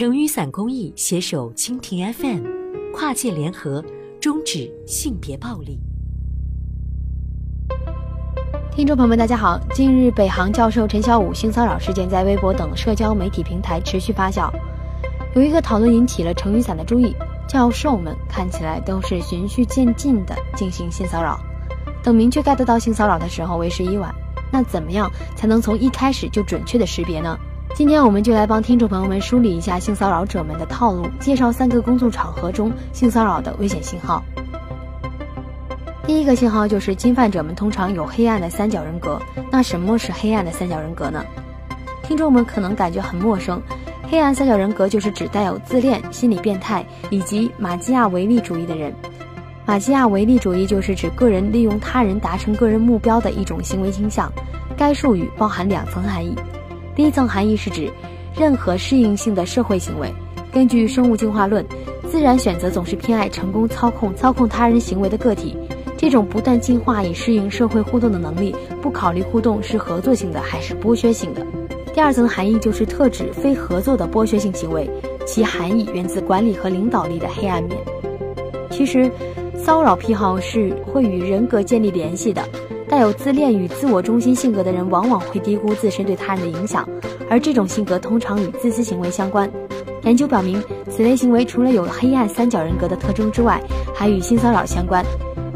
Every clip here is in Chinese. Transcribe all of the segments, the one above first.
成雨伞公益携手蜻蜓 FM，跨界联合，终止性别暴力。听众朋友们，大家好。近日，北航教授陈小武性骚扰事件在微博等社交媒体平台持续发酵，有一个讨论引起了成雨伞的注意：教授们看起来都是循序渐进的进行性骚扰，等明确 get 到性骚扰的时候，为时已晚。那怎么样才能从一开始就准确的识别呢？今天我们就来帮听众朋友们梳理一下性骚扰者们的套路，介绍三个工作场合中性骚扰的危险信号。第一个信号就是侵犯者们通常有黑暗的三角人格。那什么是黑暗的三角人格呢？听众们可能感觉很陌生。黑暗三角人格就是指带有自恋、心理变态以及马基亚维利主义的人。马基亚维利主义就是指个人利用他人达成个人目标的一种行为倾向。该术语包含两层含义。第一层含义是指任何适应性的社会行为。根据生物进化论，自然选择总是偏爱成功操控操控他人行为的个体。这种不断进化以适应社会互动的能力，不考虑互动是合作性的还是剥削性的。第二层含义就是特指非合作的剥削性行为，其含义源自管理和领导力的黑暗面。其实，骚扰癖好是会与人格建立联系的。带有自恋与自我中心性格的人，往往会低估自身对他人的影响，而这种性格通常与自私行为相关。研究表明，此类行为除了有黑暗三角人格的特征之外，还与性骚扰相关。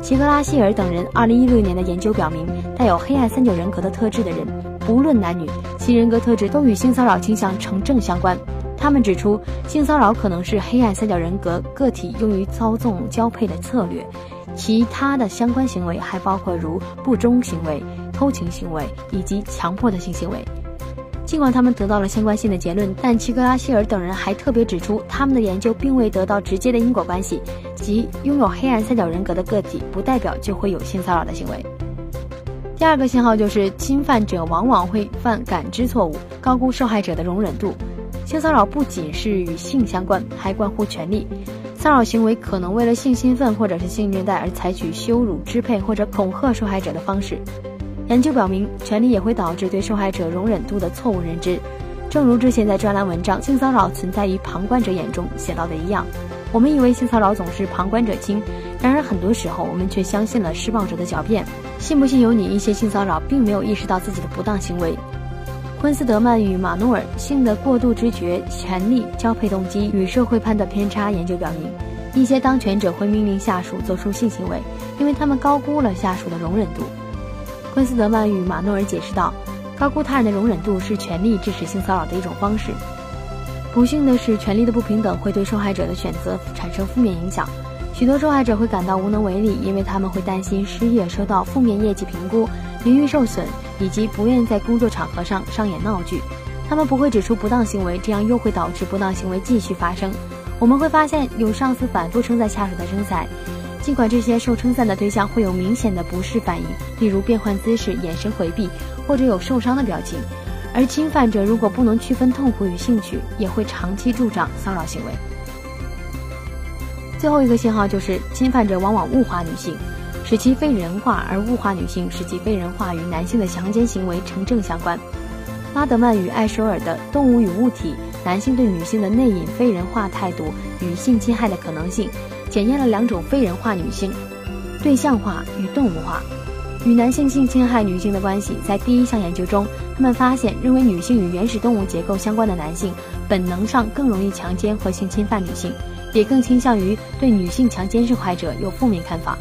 齐格拉希尔等人2016年的研究表明，带有黑暗三角人格的特质的人，不论男女，其人格特质都与性骚扰倾向成正相关。他们指出，性骚扰可能是黑暗三角人格个体用于操纵交配的策略。其他的相关行为还包括如不忠行为、偷情行为以及强迫的性行为。尽管他们得到了相关性的结论，但齐格拉希尔等人还特别指出，他们的研究并未得到直接的因果关系，即拥有黑暗三角人格的个体不代表就会有性骚扰的行为。第二个信号就是侵犯者往往会犯感知错误，高估受害者的容忍度。性骚扰不仅是与性相关，还关乎权利。骚扰行为可能为了性兴奋或者是性虐待而采取羞辱、支配或者恐吓受害者的方式。研究表明，权力也会导致对受害者容忍度的错误认知。正如之前在专栏文章《性骚扰存在于旁观者眼中》写到的一样，我们以为性骚扰总是旁观者清，然而很多时候我们却相信了施暴者的狡辩。信不信由你。一些性骚扰并没有意识到自己的不当行为。昆斯德曼与马诺尔性的过度知觉、权力、交配动机与社会判断偏差研究表明，一些当权者会命令下属做出性行为，因为他们高估了下属的容忍度。昆斯德曼与马诺尔解释道：“高估他人的容忍度是权力致使性骚扰的一种方式。不幸的是，权力的不平等会对受害者的选择产生负面影响。许多受害者会感到无能为力，因为他们会担心失业、收到负面业绩评估、名誉受损。”以及不愿意在工作场合上上演闹剧，他们不会指出不当行为，这样又会导致不当行为继续发生。我们会发现有上司反复称赞下属的身材，尽管这些受称赞的对象会有明显的不适反应，例如变换姿势、眼神回避或者有受伤的表情，而侵犯者如果不能区分痛苦与兴趣，也会长期助长骚扰行为。最后一个信号就是侵犯者往往物化女性。使其非人化而物化女性，使其非人化与男性的强奸行为成正相关。拉德曼与艾舍尔的《动物与物体：男性对女性的内隐非人化态度与性侵害的可能性》检验了两种非人化女性：对象化与动物化。与男性性侵害女性的关系，在第一项研究中，他们发现认为女性与原始动物结构相关的男性，本能上更容易强奸或性侵犯女性，也更倾向于对女性强奸受害者有负面看法。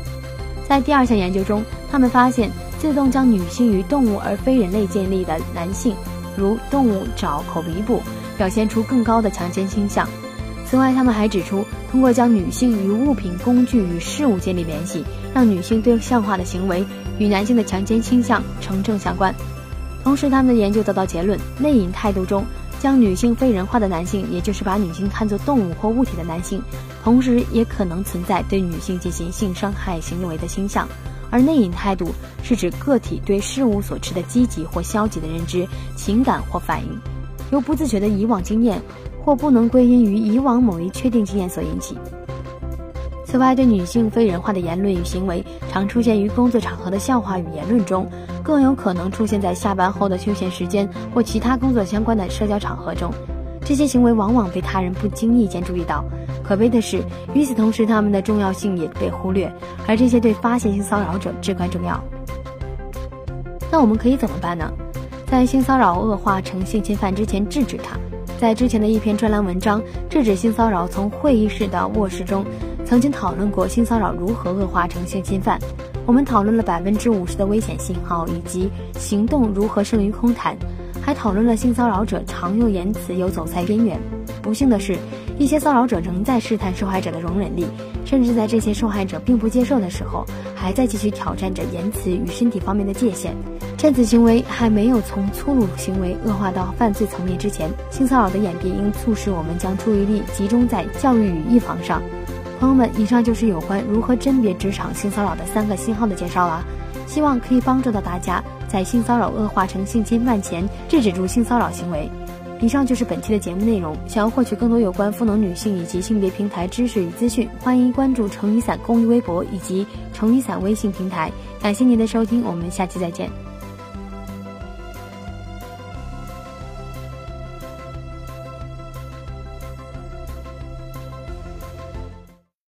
在第二项研究中，他们发现自动将女性与动物而非人类建立的男性，如动物爪口鼻部，表现出更高的强奸倾向。此外，他们还指出，通过将女性与物品、工具与事物建立联系，让女性对象化的行为与男性的强奸倾向成正相关。同时，他们的研究得到结论：内隐态度中。将女性非人化的男性，也就是把女性看作动物或物体的男性，同时也可能存在对女性进行性伤害行为的倾向。而内隐态度是指个体对事物所持的积极或消极的认知、情感或反应，由不自觉的以往经验或不能归因于以往某一确定经验所引起。此外，对女性非人化的言论与行为常出现于工作场合的笑话与言论中，更有可能出现在下班后的休闲时间或其他工作相关的社交场合中。这些行为往往被他人不经意间注意到。可悲的是，与此同时，他们的重要性也被忽略，而这些对发现性骚扰者至关重要。那我们可以怎么办呢？在性骚扰恶化成性侵犯之前，制止它。在之前的一篇专栏文章《制止性骚扰从会议室到卧室》中，曾经讨论过性骚扰如何恶化成性侵犯。我们讨论了百分之五十的危险信号，以及行动如何胜于空谈，还讨论了性骚扰者常用言辞有走在边缘。不幸的是，一些骚扰者仍在试探受害者的容忍力，甚至在这些受害者并不接受的时候，还在继续挑战着言辞与身体方面的界限。趁此行为还没有从粗鲁行为恶化到犯罪层面之前，性骚扰的演变应促使我们将注意力集中在教育与预防上。朋友们，以上就是有关如何甄别职场性骚扰的三个信号的介绍了，希望可以帮助到大家在性骚扰恶化成性侵犯前制止住性骚扰行为。以上就是本期的节目内容。想要获取更多有关赋能女性以及性别平台知识与资讯，欢迎关注成雨伞公益微博以及成雨伞微信平台。感谢您的收听，我们下期再见。